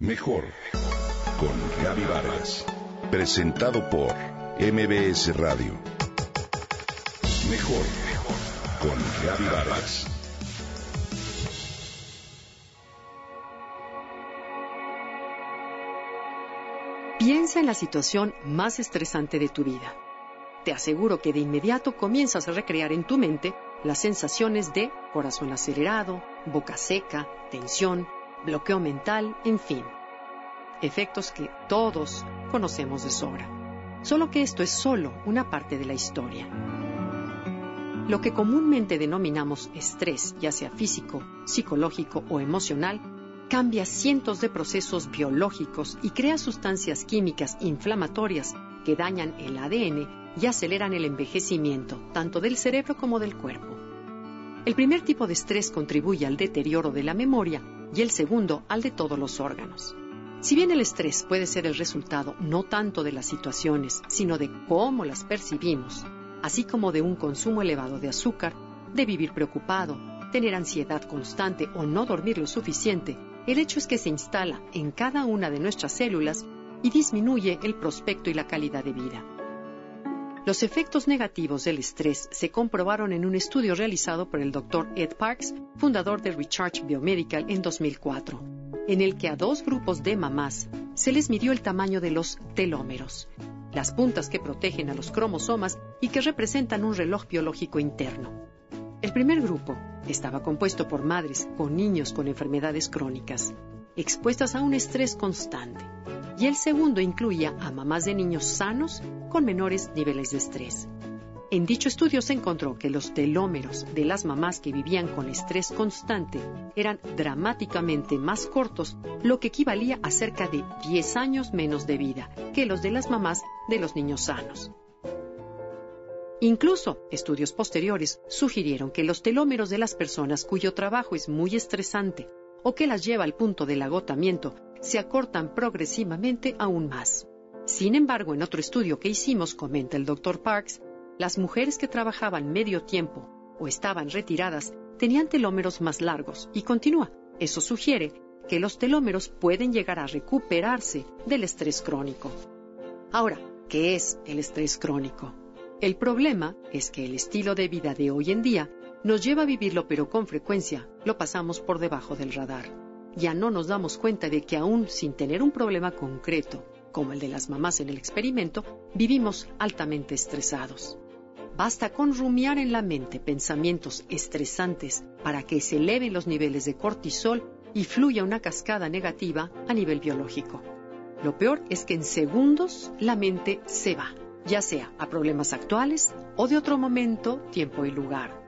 Mejor con Gaby Vargas. Presentado por MBS Radio. Mejor con Gaby Vargas. Piensa en la situación más estresante de tu vida. Te aseguro que de inmediato comienzas a recrear en tu mente las sensaciones de corazón acelerado, boca seca, tensión, bloqueo mental, en fin. Efectos que todos conocemos de sobra. Solo que esto es solo una parte de la historia. Lo que comúnmente denominamos estrés, ya sea físico, psicológico o emocional, cambia cientos de procesos biológicos y crea sustancias químicas inflamatorias que dañan el ADN y aceleran el envejecimiento tanto del cerebro como del cuerpo. El primer tipo de estrés contribuye al deterioro de la memoria y el segundo al de todos los órganos. Si bien el estrés puede ser el resultado no tanto de las situaciones, sino de cómo las percibimos, así como de un consumo elevado de azúcar, de vivir preocupado, tener ansiedad constante o no dormir lo suficiente, el hecho es que se instala en cada una de nuestras células y disminuye el prospecto y la calidad de vida. Los efectos negativos del estrés se comprobaron en un estudio realizado por el Dr. Ed Parks, fundador de Recharge Biomedical en 2004, en el que a dos grupos de mamás se les midió el tamaño de los telómeros, las puntas que protegen a los cromosomas y que representan un reloj biológico interno. El primer grupo estaba compuesto por madres con niños con enfermedades crónicas, expuestas a un estrés constante y el segundo incluía a mamás de niños sanos con menores niveles de estrés. En dicho estudio se encontró que los telómeros de las mamás que vivían con estrés constante eran dramáticamente más cortos, lo que equivalía a cerca de 10 años menos de vida que los de las mamás de los niños sanos. Incluso estudios posteriores sugirieron que los telómeros de las personas cuyo trabajo es muy estresante o que las lleva al punto del agotamiento se acortan progresivamente aún más. Sin embargo, en otro estudio que hicimos, comenta el Dr. Parks, las mujeres que trabajaban medio tiempo o estaban retiradas tenían telómeros más largos y continúa. Eso sugiere que los telómeros pueden llegar a recuperarse del estrés crónico. Ahora, ¿qué es el estrés crónico? El problema es que el estilo de vida de hoy en día nos lleva a vivirlo, pero con frecuencia lo pasamos por debajo del radar ya no nos damos cuenta de que aún sin tener un problema concreto, como el de las mamás en el experimento, vivimos altamente estresados. Basta con rumiar en la mente pensamientos estresantes para que se eleven los niveles de cortisol y fluya una cascada negativa a nivel biológico. Lo peor es que en segundos la mente se va, ya sea a problemas actuales o de otro momento, tiempo y lugar.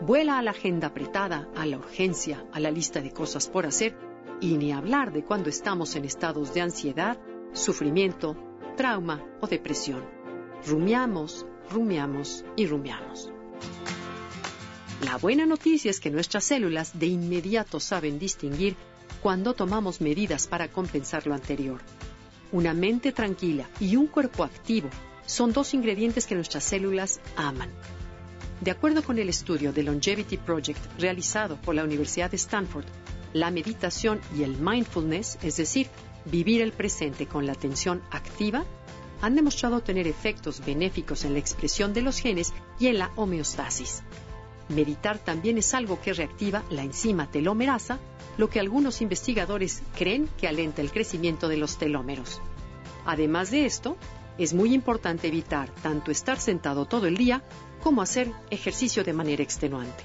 Vuela a la agenda apretada, a la urgencia, a la lista de cosas por hacer y ni hablar de cuando estamos en estados de ansiedad, sufrimiento, trauma o depresión. Rumiamos, rumiamos y rumiamos. La buena noticia es que nuestras células de inmediato saben distinguir cuando tomamos medidas para compensar lo anterior. Una mente tranquila y un cuerpo activo son dos ingredientes que nuestras células aman. De acuerdo con el estudio de Longevity Project realizado por la Universidad de Stanford, la meditación y el mindfulness, es decir, vivir el presente con la atención activa, han demostrado tener efectos benéficos en la expresión de los genes y en la homeostasis. Meditar también es algo que reactiva la enzima telomerasa, lo que algunos investigadores creen que alenta el crecimiento de los telómeros. Además de esto, es muy importante evitar tanto estar sentado todo el día como hacer ejercicio de manera extenuante.